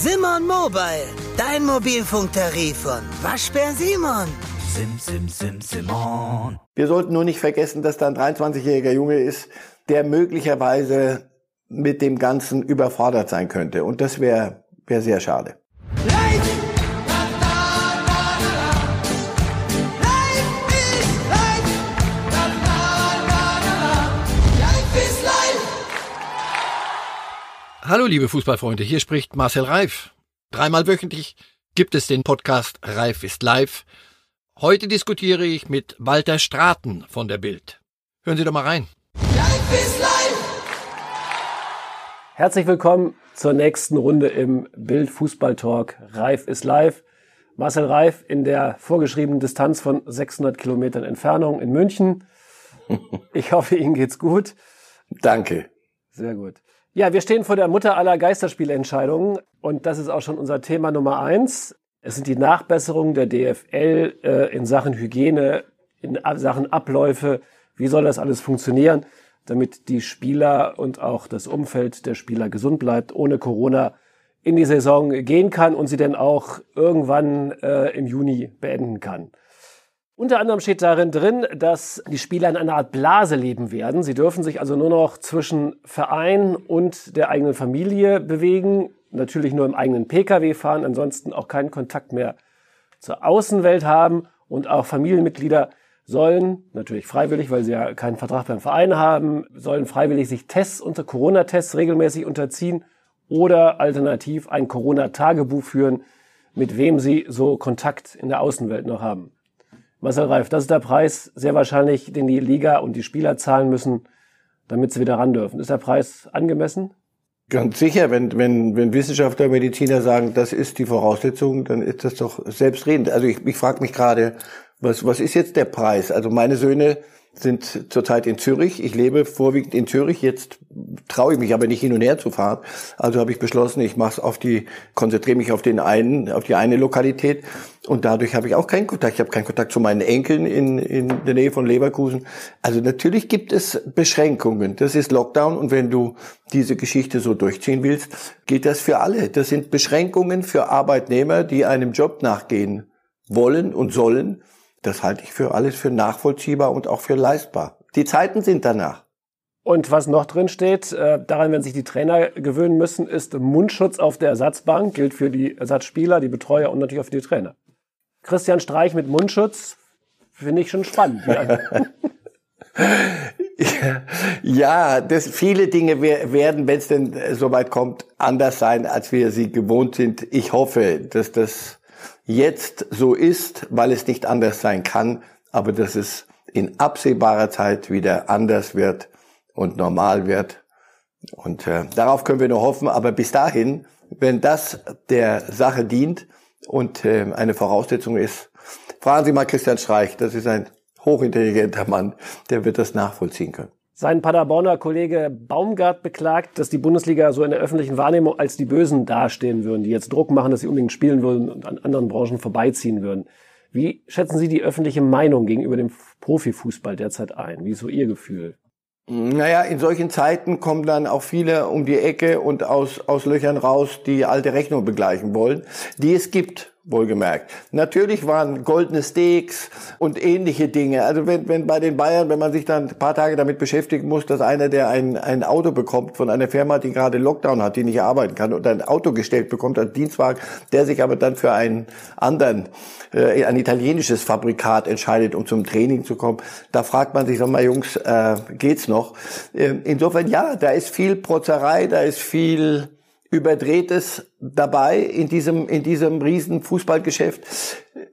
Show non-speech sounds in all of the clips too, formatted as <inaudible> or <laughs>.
Simon Mobile, dein Mobilfunktarif von Waschbär Simon. Sim, sim, sim, Simon. Wir sollten nur nicht vergessen, dass da ein 23-jähriger Junge ist, der möglicherweise mit dem Ganzen überfordert sein könnte. Und das wäre wär sehr schade. Hallo liebe Fußballfreunde, hier spricht Marcel Reif. Dreimal wöchentlich gibt es den Podcast Reif ist live. Heute diskutiere ich mit Walter Straten von der Bild. Hören Sie doch mal rein. Reif ist live. Herzlich willkommen zur nächsten Runde im Bild Fußball Talk Reif ist live. Marcel Reif in der vorgeschriebenen Distanz von 600 Kilometern Entfernung in München. <laughs> Ich hoffe, Ihnen geht's gut. Danke. Sehr gut. Ja, wir stehen vor der Mutter aller Geisterspielentscheidungen und das ist auch schon unser Thema Nummer eins. Es sind die Nachbesserungen der DFL äh, in Sachen Hygiene, in Sachen Abläufe. Wie soll das alles funktionieren, damit die Spieler und auch das Umfeld der Spieler gesund bleibt, ohne Corona in die Saison gehen kann und sie dann auch irgendwann äh, im Juni beenden kann. Unter anderem steht darin drin, dass die Spieler in einer Art Blase leben werden. Sie dürfen sich also nur noch zwischen Verein und der eigenen Familie bewegen. Natürlich nur im eigenen Pkw fahren, ansonsten auch keinen Kontakt mehr zur Außenwelt haben. Und auch Familienmitglieder sollen, natürlich freiwillig, weil sie ja keinen Vertrag beim Verein haben, sollen freiwillig sich Tests unter Corona-Tests regelmäßig unterziehen oder alternativ ein Corona-Tagebuch führen, mit wem sie so Kontakt in der Außenwelt noch haben. Marcel Reif, das ist der Preis sehr wahrscheinlich, den die Liga und die Spieler zahlen müssen, damit sie wieder ran dürfen. Ist der Preis angemessen? Ganz sicher, wenn, wenn, wenn Wissenschaftler, Mediziner sagen, das ist die Voraussetzung, dann ist das doch selbstredend. Also ich, ich frage mich gerade, was, was ist jetzt der Preis? Also meine Söhne sind zurzeit in Zürich. Ich lebe vorwiegend in Zürich. Jetzt traue ich mich aber nicht hin und her zu fahren. Also habe ich beschlossen, ich mache auf die, konzentriere mich auf den einen, auf die eine Lokalität. Und dadurch habe ich auch keinen Kontakt. Ich habe keinen Kontakt zu meinen Enkeln in, in der Nähe von Leverkusen. Also natürlich gibt es Beschränkungen. Das ist Lockdown. Und wenn du diese Geschichte so durchziehen willst, geht das für alle. Das sind Beschränkungen für Arbeitnehmer, die einem Job nachgehen wollen und sollen. Das halte ich für alles für nachvollziehbar und auch für leistbar. Die Zeiten sind danach. Und was noch drin steht, äh, daran werden sich die Trainer gewöhnen müssen, ist Mundschutz auf der Ersatzbank, gilt für die Ersatzspieler, die Betreuer und natürlich auch für die Trainer. Christian Streich mit Mundschutz finde ich schon spannend. ja, <laughs> das, viele Dinge werden, wenn es denn soweit kommt, anders sein, als wir sie gewohnt sind. Ich hoffe, dass das jetzt so ist, weil es nicht anders sein kann, aber dass es in absehbarer Zeit wieder anders wird und normal wird. Und äh, darauf können wir nur hoffen. Aber bis dahin, wenn das der Sache dient und äh, eine Voraussetzung ist, fragen Sie mal Christian Streich. Das ist ein hochintelligenter Mann, der wird das nachvollziehen können. Sein Paderborner Kollege Baumgart beklagt, dass die Bundesliga so in der öffentlichen Wahrnehmung als die Bösen dastehen würden, die jetzt Druck machen, dass sie unbedingt spielen würden und an anderen Branchen vorbeiziehen würden. Wie schätzen Sie die öffentliche Meinung gegenüber dem Profifußball derzeit ein? Wie ist so Ihr Gefühl? Naja, in solchen Zeiten kommen dann auch viele um die Ecke und aus, aus Löchern raus, die alte Rechnung begleichen wollen, die es gibt wohlgemerkt. Natürlich waren goldene Steaks und ähnliche Dinge. Also wenn, wenn bei den Bayern, wenn man sich dann ein paar Tage damit beschäftigen muss, dass einer, der ein, ein Auto bekommt von einer Firma, die gerade Lockdown hat, die nicht arbeiten kann und ein Auto gestellt bekommt als Dienstwagen, der sich aber dann für einen anderen, äh, ein italienisches Fabrikat entscheidet, um zum Training zu kommen, da fragt man sich, sag mal Jungs, äh, geht's noch? Äh, insofern ja, da ist viel Protzerei, da ist viel Überdrehtes dabei in diesem, in diesem riesen Fußballgeschäft?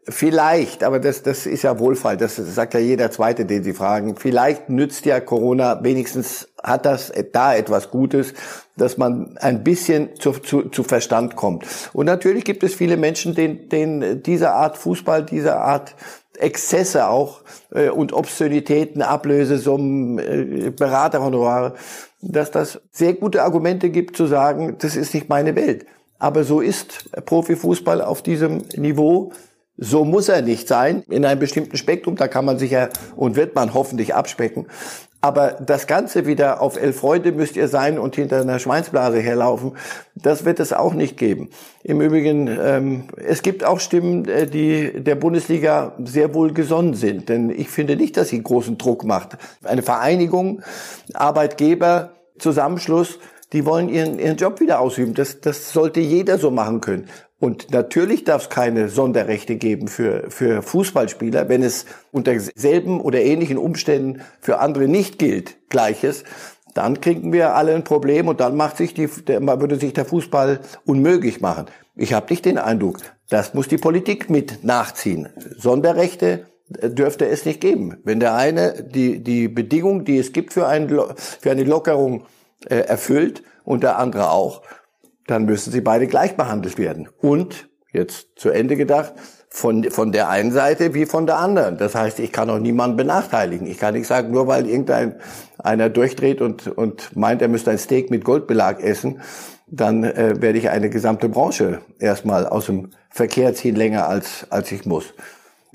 Vielleicht, aber das, das ist ja Wohlfall. Das sagt ja jeder Zweite, den Sie fragen. Vielleicht nützt ja Corona, wenigstens hat das da etwas Gutes, dass man ein bisschen zu, zu, zu Verstand kommt. Und natürlich gibt es viele Menschen, denen, denen diese Art Fußball, diese Art Exzesse auch äh, und Obszönitäten, Ablösesummen, äh, Beraterhonorare, dass das sehr gute Argumente gibt zu sagen, das ist nicht meine Welt. Aber so ist Profifußball auf diesem Niveau. So muss er nicht sein, in einem bestimmten Spektrum. Da kann man sich ja und wird man hoffentlich abspecken. Aber das Ganze wieder auf elf Freunde müsst ihr sein und hinter einer Schweinsblase herlaufen, das wird es auch nicht geben. Im Übrigen, ähm, es gibt auch Stimmen, äh, die der Bundesliga sehr wohl gesonnen sind. Denn ich finde nicht, dass sie großen Druck macht. Eine Vereinigung, Arbeitgeber, Zusammenschluss, die wollen ihren, ihren Job wieder ausüben. Das, das sollte jeder so machen können. Und natürlich darf es keine Sonderrechte geben für, für Fußballspieler, wenn es unter selben oder ähnlichen Umständen für andere nicht gilt, Gleiches. Dann kriegen wir alle ein Problem und dann macht sich die, der, würde sich der Fußball unmöglich machen. Ich habe nicht den Eindruck, das muss die Politik mit nachziehen. Sonderrechte dürfte es nicht geben. Wenn der eine die, die Bedingung, die es gibt für, ein, für eine Lockerung äh, erfüllt und der andere auch, dann müssen sie beide gleich behandelt werden. Und, jetzt zu Ende gedacht, von, von der einen Seite wie von der anderen. Das heißt, ich kann auch niemanden benachteiligen. Ich kann nicht sagen, nur weil irgendein einer durchdreht und, und meint, er müsste ein Steak mit Goldbelag essen, dann äh, werde ich eine gesamte Branche erstmal aus dem Verkehr ziehen, länger als, als ich muss.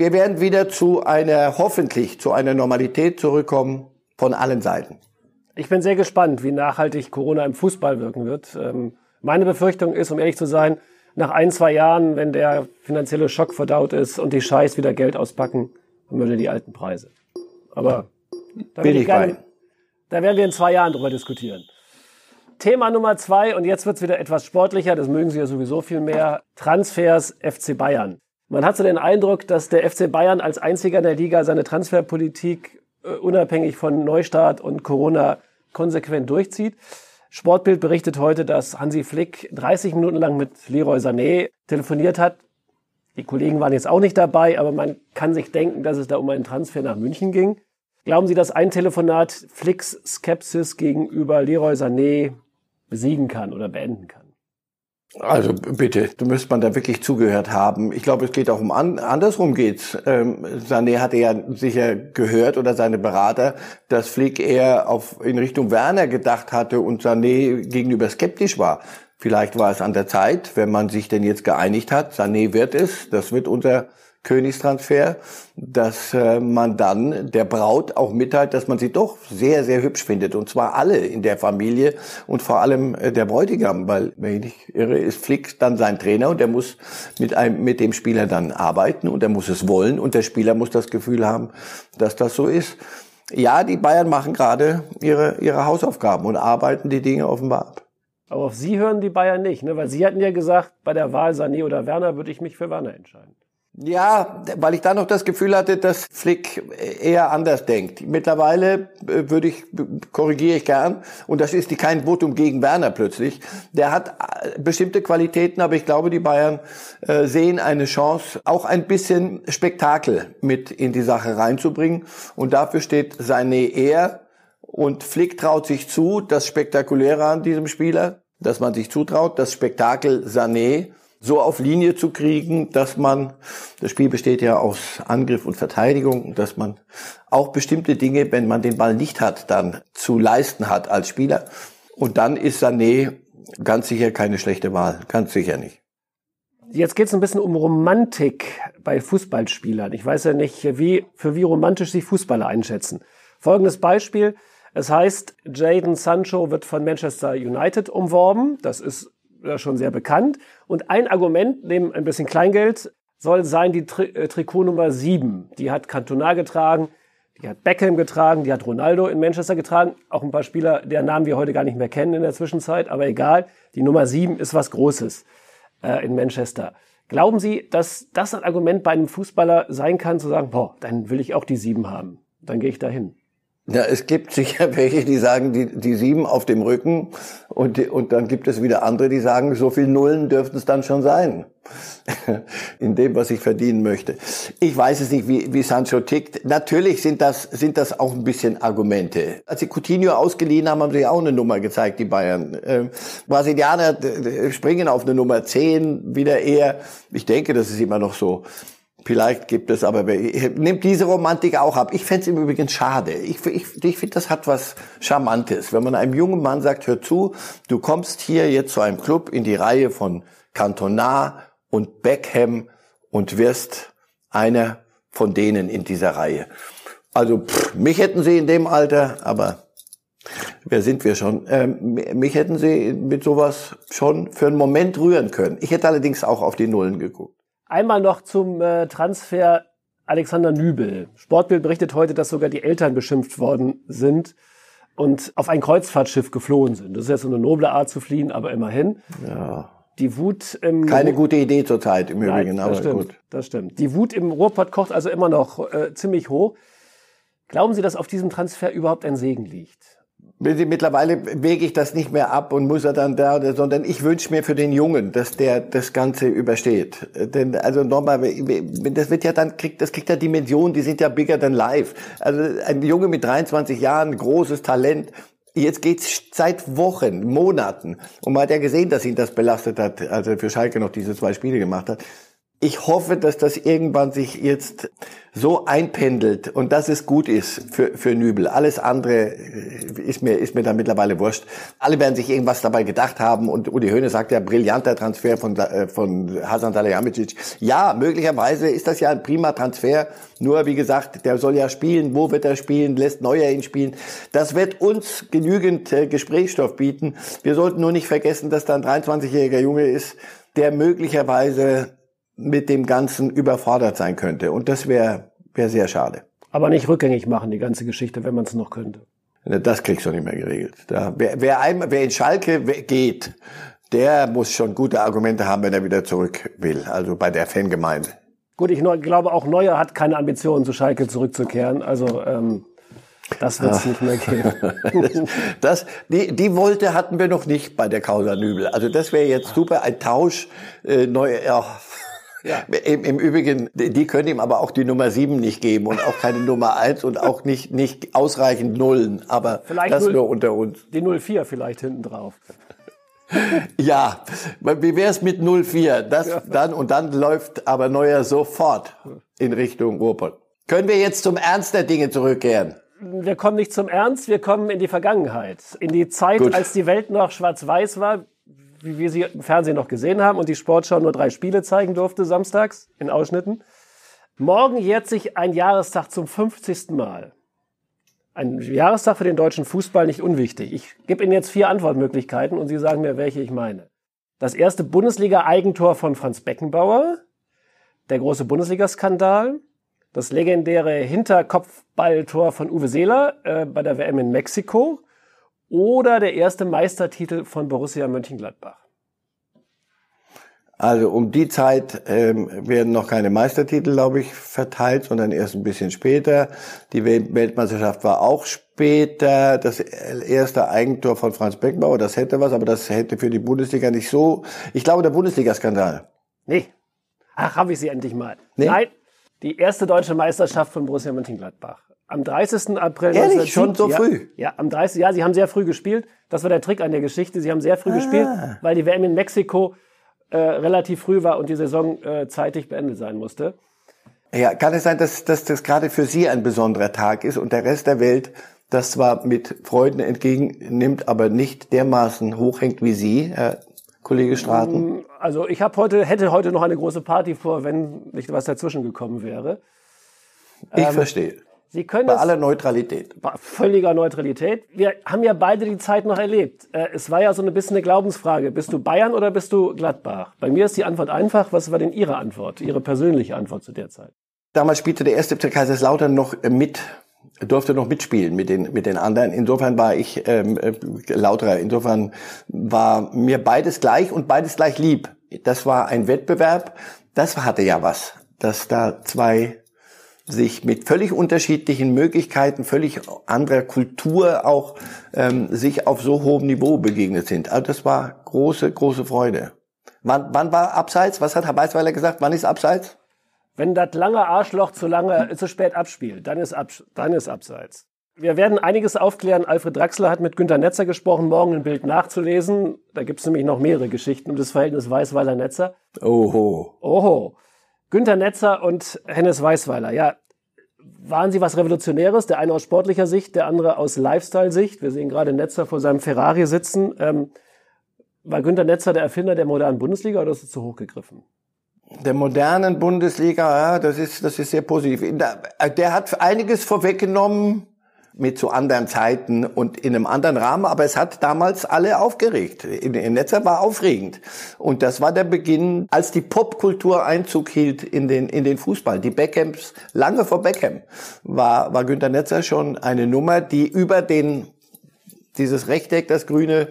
Wir werden wieder zu einer, hoffentlich zu einer Normalität zurückkommen von allen Seiten. Ich bin sehr gespannt, wie nachhaltig Corona im Fußball wirken wird. Ähm meine Befürchtung ist, um ehrlich zu sein, nach ein, zwei Jahren, wenn der finanzielle Schock verdaut ist und die Scheiß wieder Geld auspacken, dann würde die alten Preise. Aber da, Bin ich gerne, da werden wir in zwei Jahren drüber diskutieren. Thema Nummer zwei, und jetzt wird's wieder etwas sportlicher, das mögen Sie ja sowieso viel mehr, Transfers FC Bayern. Man hat so den Eindruck, dass der FC Bayern als einziger in der Liga seine Transferpolitik äh, unabhängig von Neustart und Corona konsequent durchzieht. Sportbild berichtet heute, dass Hansi Flick 30 Minuten lang mit Leroy Sané telefoniert hat. Die Kollegen waren jetzt auch nicht dabei, aber man kann sich denken, dass es da um einen Transfer nach München ging. Glauben Sie, dass ein Telefonat Flicks Skepsis gegenüber Leroy Sané besiegen kann oder beenden kann? Also bitte, du müsst man da wirklich zugehört haben. Ich glaube, es geht auch um an, andersrum geht's. Ähm, Sané hatte ja sicher gehört oder seine Berater, dass Flick eher auf in Richtung Werner gedacht hatte und Sané gegenüber skeptisch war. Vielleicht war es an der Zeit, wenn man sich denn jetzt geeinigt hat, Sané wird es, das wird unser Königstransfer, dass äh, man dann der Braut auch mitteilt, dass man sie doch sehr, sehr hübsch findet. Und zwar alle in der Familie und vor allem äh, der Bräutigam, weil, wenn ich nicht irre, ist Flick dann sein Trainer und der muss mit, einem, mit dem Spieler dann arbeiten und er muss es wollen und der Spieler muss das Gefühl haben, dass das so ist. Ja, die Bayern machen gerade ihre, ihre Hausaufgaben und arbeiten die Dinge offenbar ab. Aber auf Sie hören die Bayern nicht, ne? weil Sie hatten ja gesagt, bei der Wahl Sané oder Werner würde ich mich für Werner entscheiden. Ja, weil ich da noch das Gefühl hatte, dass Flick eher anders denkt. Mittlerweile äh, würde ich, korrigiere ich gern, und das ist die kein Votum gegen Werner plötzlich. Der hat äh, bestimmte Qualitäten, aber ich glaube, die Bayern äh, sehen eine Chance, auch ein bisschen Spektakel mit in die Sache reinzubringen. Und dafür steht Sané eher. Und Flick traut sich zu, das Spektakuläre an diesem Spieler, dass man sich zutraut, das Spektakel Sané so auf Linie zu kriegen, dass man, das Spiel besteht ja aus Angriff und Verteidigung, dass man auch bestimmte Dinge, wenn man den Ball nicht hat, dann zu leisten hat als Spieler. Und dann ist Sané ganz sicher keine schlechte Wahl, ganz sicher nicht. Jetzt geht es ein bisschen um Romantik bei Fußballspielern. Ich weiß ja nicht, wie, für wie romantisch sich Fußballer einschätzen. Folgendes Beispiel. Es heißt, Jaden Sancho wird von Manchester United umworben. Das ist schon sehr bekannt. Und ein Argument, neben ein bisschen Kleingeld, soll sein die Tri äh, Trikot Nummer 7. Die hat Cantona getragen, die hat Beckham getragen, die hat Ronaldo in Manchester getragen. Auch ein paar Spieler, deren Namen wir heute gar nicht mehr kennen in der Zwischenzeit, aber egal. Die Nummer 7 ist was Großes äh, in Manchester. Glauben Sie, dass das ein Argument bei einem Fußballer sein kann, zu sagen, boah, dann will ich auch die 7 haben. Dann gehe ich dahin. Ja, es gibt sicher <laughs> welche, die sagen, die, die sieben auf dem Rücken und, die, und dann gibt es wieder andere, die sagen, so viel Nullen dürften es dann schon sein. <laughs> In dem, was ich verdienen möchte. Ich weiß es nicht, wie, wie Sancho tickt. Natürlich sind das, sind das auch ein bisschen Argumente. Als sie Coutinho ausgeliehen haben, haben sie auch eine Nummer gezeigt, die Bayern. Ähm, Brasilianer springen auf eine Nummer 10, wieder eher. Ich denke, das ist immer noch so. Vielleicht gibt es aber, nimmt diese Romantik auch ab. Ich fände es im Übrigen schade. Ich, ich, ich finde, das hat was Charmantes. Wenn man einem jungen Mann sagt, hör zu, du kommst hier jetzt zu einem Club in die Reihe von Cantona und Beckham und wirst einer von denen in dieser Reihe. Also pff, mich hätten sie in dem Alter, aber wer sind wir schon? Ähm, mich hätten sie mit sowas schon für einen Moment rühren können. Ich hätte allerdings auch auf die Nullen geguckt. Einmal noch zum äh, Transfer Alexander Nübel. Sportbild berichtet heute, dass sogar die Eltern beschimpft worden sind und auf ein Kreuzfahrtschiff geflohen sind. Das ist jetzt so eine noble Art zu fliehen, aber immerhin. Ja. Die Wut im Keine gute Idee zurzeit im Nein, Übrigen, das aber stimmt, gut. Das stimmt. Die Wut im Ruhrpott kocht also immer noch äh, ziemlich hoch. Glauben Sie, dass auf diesem Transfer überhaupt ein Segen liegt? Mittlerweile wege ich das nicht mehr ab und muss er dann da, sondern ich wünsche mir für den Jungen, dass der das Ganze übersteht. Denn also nochmal, das wird ja dann kriegt, das kriegt ja Dimensionen, die sind ja bigger than life. Also ein Junge mit 23 Jahren, großes Talent. Jetzt geht's seit Wochen, Monaten. Und man hat ja gesehen, dass ihn das belastet hat, als er für Schalke noch diese zwei Spiele gemacht hat. Ich hoffe, dass das irgendwann sich jetzt so einpendelt und dass es gut ist für, für Nübel. Alles andere äh, ist mir, ist mir da mittlerweile wurscht. Alle werden sich irgendwas dabei gedacht haben und Uli Höhne sagt ja, brillanter Transfer von, äh, von Hasan Salihamidzic. Ja, möglicherweise ist das ja ein prima Transfer. Nur, wie gesagt, der soll ja spielen. Wo wird er spielen? Lässt Neuer ihn spielen? Das wird uns genügend äh, Gesprächsstoff bieten. Wir sollten nur nicht vergessen, dass da ein 23-jähriger Junge ist, der möglicherweise mit dem Ganzen überfordert sein könnte. Und das wäre wär sehr schade. Aber nicht rückgängig machen, die ganze Geschichte, wenn man es noch könnte. Das kriegst du nicht mehr geregelt. Da, wer, wer, einmal, wer in Schalke geht, der muss schon gute Argumente haben, wenn er wieder zurück will. Also bei der Fangemeinde. Gut, ich glaube auch Neuer hat keine Ambitionen, zu Schalke zurückzukehren. Also ähm, das wird es nicht mehr geben. <laughs> das, die, die Wolte hatten wir noch nicht bei der Causa Nübel. Also das wäre jetzt super, ein Tausch. Äh, neu, ja, ja. Im, Im Übrigen, die können ihm aber auch die Nummer sieben nicht geben und auch keine Nummer eins und auch nicht, nicht ausreichend Nullen. Aber Vielleicht das 0, nur unter uns. Die 04 vielleicht hinten drauf. <laughs> Ja, wie wär's mit 04? Das ja. dann und dann läuft aber Neuer sofort in Richtung Ruhrpott. Können wir jetzt zum Ernst der Dinge zurückkehren? Wir kommen nicht zum Ernst, wir kommen in die Vergangenheit. In die Zeit, Gut. als die Welt noch schwarz-weiß war wie wir sie im Fernsehen noch gesehen haben und die Sportschau nur drei Spiele zeigen durfte samstags in Ausschnitten. Morgen jährt sich ein Jahrestag zum 50. Mal. Ein Jahrestag für den deutschen Fußball nicht unwichtig. Ich gebe Ihnen jetzt vier Antwortmöglichkeiten und Sie sagen mir, welche ich meine. Das erste Bundesliga-Eigentor von Franz Beckenbauer, der große Bundesliga-Skandal, das legendäre Hinterkopfballtor von Uwe Seeler äh, bei der WM in Mexiko oder der erste Meistertitel von Borussia Mönchengladbach? Also um die Zeit ähm, werden noch keine Meistertitel, glaube ich, verteilt, sondern erst ein bisschen später. Die Weltmeisterschaft war auch später. Das erste Eigentor von Franz Beckenbauer, das hätte was, aber das hätte für die Bundesliga nicht so. Ich glaube, der Bundesliga-Skandal. Nee. Ach, habe ich sie endlich mal. Nee? Nein, die erste deutsche Meisterschaft von Borussia Mönchengladbach. Am 30. April Ehrlich, schon so ja, früh? Ja, am 30. Ja, sie haben sehr früh gespielt. Das war der Trick an der Geschichte. Sie haben sehr früh ah. gespielt, weil die WM in Mexiko äh, relativ früh war und die Saison äh, zeitig beendet sein musste. Ja, kann es sein, dass, dass das gerade für Sie ein besonderer Tag ist und der Rest der Welt das zwar mit Freuden entgegennimmt, aber nicht dermaßen hochhängt wie Sie, Herr Kollege Straten? Mm, also ich habe heute, hätte heute noch eine große Party vor, wenn nicht was dazwischen gekommen wäre. Ich ähm, verstehe. Sie können bei aller Neutralität. Bei völliger Neutralität. Wir haben ja beide die Zeit noch erlebt. Äh, es war ja so ein bisschen eine Glaubensfrage. Bist du Bayern oder bist du Gladbach? Bei mir ist die Antwort einfach. Was war denn Ihre Antwort? Ihre persönliche Antwort zu der Zeit? Damals spielte der erste FC Kaiserslautern noch äh, mit, durfte noch mitspielen mit den, mit den anderen. Insofern war ich ähm, äh, Lauterer. Insofern war mir beides gleich und beides gleich lieb. Das war ein Wettbewerb. Das hatte ja was, dass da zwei sich mit völlig unterschiedlichen Möglichkeiten, völlig anderer Kultur auch ähm, sich auf so hohem Niveau begegnet sind. Also das war große, große Freude. Wann, wann war Abseits? Was hat Herr Weißweiler gesagt? Wann ist Abseits? Wenn das lange Arschloch zu lange, zu spät abspielt, dann ist, Abs dann ist Abseits. Wir werden einiges aufklären. Alfred Draxler hat mit Günter Netzer gesprochen, morgen ein Bild nachzulesen. Da gibt es nämlich noch mehrere Geschichten um das Verhältnis Weißweiler-Netzer. Oho. Oho. Günter Netzer und Hennes Weißweiler. Ja, waren sie was Revolutionäres? Der eine aus sportlicher Sicht, der andere aus Lifestyle-Sicht. Wir sehen gerade Netzer vor seinem Ferrari sitzen. Ähm, war Günter Netzer der Erfinder der modernen Bundesliga oder ist es zu hoch gegriffen? der modernen Bundesliga, ja, das ist, das ist sehr positiv. Der hat einiges vorweggenommen mit zu anderen Zeiten und in einem anderen Rahmen, aber es hat damals alle aufgeregt. In, in Netzer war aufregend. Und das war der Beginn, als die Popkultur Einzug hielt in den, in den Fußball. Die Beckhams, lange vor Beckham, war, war Günter Netzer schon eine Nummer, die über den, dieses Rechteck, das Grüne,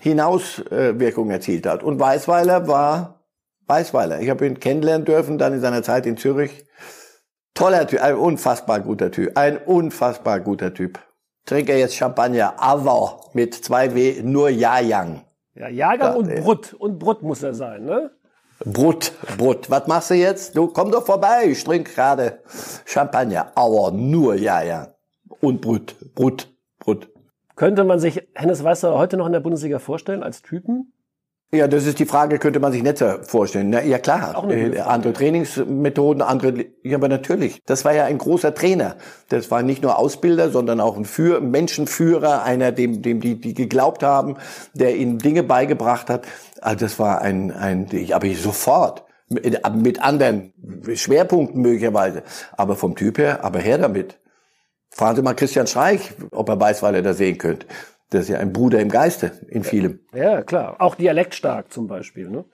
hinaus äh, Wirkung erzielt hat. Und Weißweiler war Weißweiler. Ich habe ihn kennenlernen dürfen, dann in seiner Zeit in Zürich. Toller Typ, ein unfassbar guter Typ, ein unfassbar guter Typ. Trinke jetzt Champagner, aber mit zwei W, nur Jajang. Ja, Jahrgang ja, und Brut. Und Brut muss er sein, ne? Brut, Brut. Was machst du jetzt? Du komm doch vorbei, ich trinke gerade Champagner, aber nur Jajang. Und Brut, Brut, Brut. Könnte man sich Hennes Weißer heute noch in der Bundesliga vorstellen als Typen? Ja, das ist die Frage, könnte man sich netter vorstellen. Na, ja klar, äh, andere Trainingsmethoden, andere, ja, aber natürlich. Das war ja ein großer Trainer. Das war nicht nur Ausbilder, sondern auch ein Führ Menschenführer, einer, dem, dem die, die geglaubt haben, der ihnen Dinge beigebracht hat. Also das war ein, ein, ich, aber ich sofort. Mit, mit anderen Schwerpunkten möglicherweise. Aber vom Typ her, aber her damit. Fragen Sie mal Christian Streich, ob er weiß, weil er da sehen könnte. Das ist ja ein Bruder im Geiste in vielem. Ja, klar. Auch dialektstark zum Beispiel. Ne?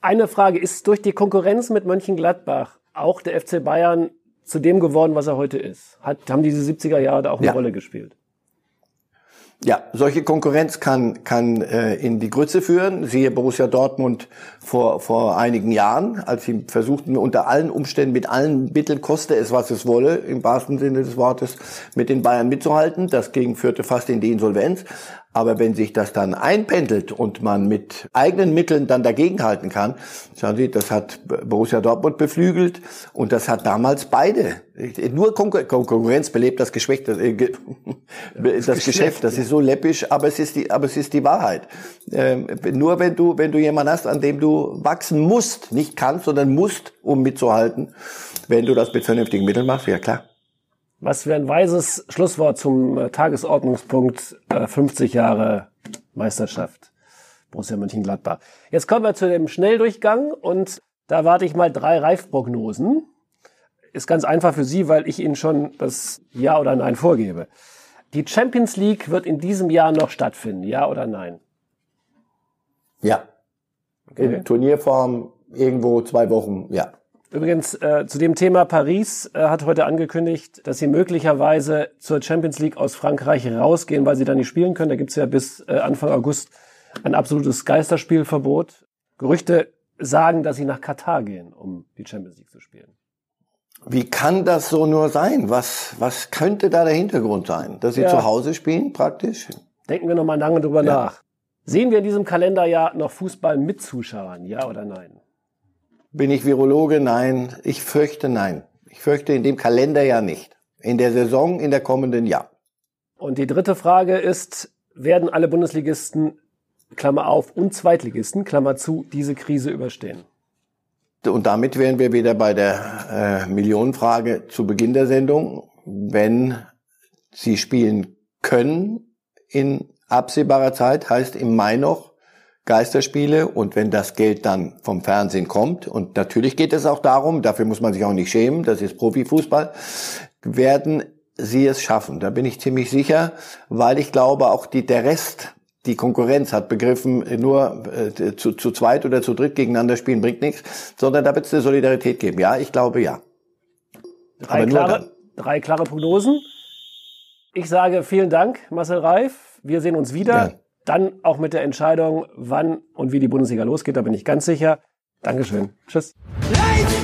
Eine Frage, ist durch die Konkurrenz mit Mönchengladbach auch der FC Bayern zu dem geworden, was er heute ist? Hat, haben diese 70er Jahre da auch eine ja. Rolle gespielt? Ja, solche Konkurrenz kann, kann äh, in die Grütze führen. Siehe Borussia Dortmund vor, vor einigen Jahren, als sie versuchten, unter allen Umständen, mit allen Mitteln, koste es, was es wolle, im wahrsten Sinne des Wortes, mit den Bayern mitzuhalten. Das ging, führte fast in die Insolvenz. Aber wenn sich das dann einpendelt und man mit eigenen Mitteln dann dagegenhalten kann, schauen Sie, das hat Borussia Dortmund beflügelt und das hat damals beide. Nur Konkurrenz belebt das Geschwächt, das, äh, <laughs> das, das Geschäft. Das ist so läppisch, aber es ist die, aber es ist die Wahrheit. Ähm, nur wenn du, wenn du jemanden hast, an dem du wachsen musst, nicht kannst, sondern musst, um mitzuhalten, wenn du das mit vernünftigen Mitteln machst, ja klar. Was für ein weises Schlusswort zum äh, Tagesordnungspunkt äh, 50 Jahre Meisterschaft Borussia Mönchengladbach. Jetzt kommen wir zu dem Schnelldurchgang und da warte ich mal drei Reifprognosen. Ist ganz einfach für Sie, weil ich Ihnen schon das Ja oder Nein vorgebe. Die Champions League wird in diesem Jahr noch stattfinden, ja oder nein? Ja. Okay. In Turnierform irgendwo zwei Wochen, ja. Übrigens, äh, zu dem Thema Paris äh, hat heute angekündigt, dass sie möglicherweise zur Champions League aus Frankreich rausgehen, weil sie da nicht spielen können. Da gibt's ja bis äh, Anfang August ein absolutes Geisterspielverbot. Gerüchte sagen, dass sie nach Katar gehen, um die Champions League zu spielen. Wie kann das so nur sein? Was, was könnte da der Hintergrund sein? Dass sie ja. zu Hause spielen praktisch? Denken wir nochmal lange drüber ja. nach. Sehen wir in diesem Kalenderjahr noch Fußball mit Zuschauern, ja oder nein? Bin ich Virologe? Nein. Ich fürchte nein. Ich fürchte in dem Kalenderjahr nicht. In der Saison, in der kommenden Jahr. Und die dritte Frage ist, werden alle Bundesligisten, Klammer auf, und Zweitligisten, Klammer zu, diese Krise überstehen? Und damit wären wir wieder bei der äh, Millionenfrage zu Beginn der Sendung. Wenn sie spielen können in absehbarer Zeit, heißt im Mai noch, Geisterspiele und wenn das Geld dann vom Fernsehen kommt, und natürlich geht es auch darum, dafür muss man sich auch nicht schämen, das ist Profifußball, werden sie es schaffen. Da bin ich ziemlich sicher, weil ich glaube, auch die, der Rest, die Konkurrenz hat begriffen, nur äh, zu, zu zweit oder zu dritt gegeneinander spielen bringt nichts, sondern da wird es eine Solidarität geben. Ja, ich glaube ja. Drei, klare, drei klare Prognosen. Ich sage vielen Dank, Marcel Reif. Wir sehen uns wieder. Ja. Dann auch mit der Entscheidung, wann und wie die Bundesliga losgeht, da bin ich ganz sicher. Dankeschön. Tschüss. Ladies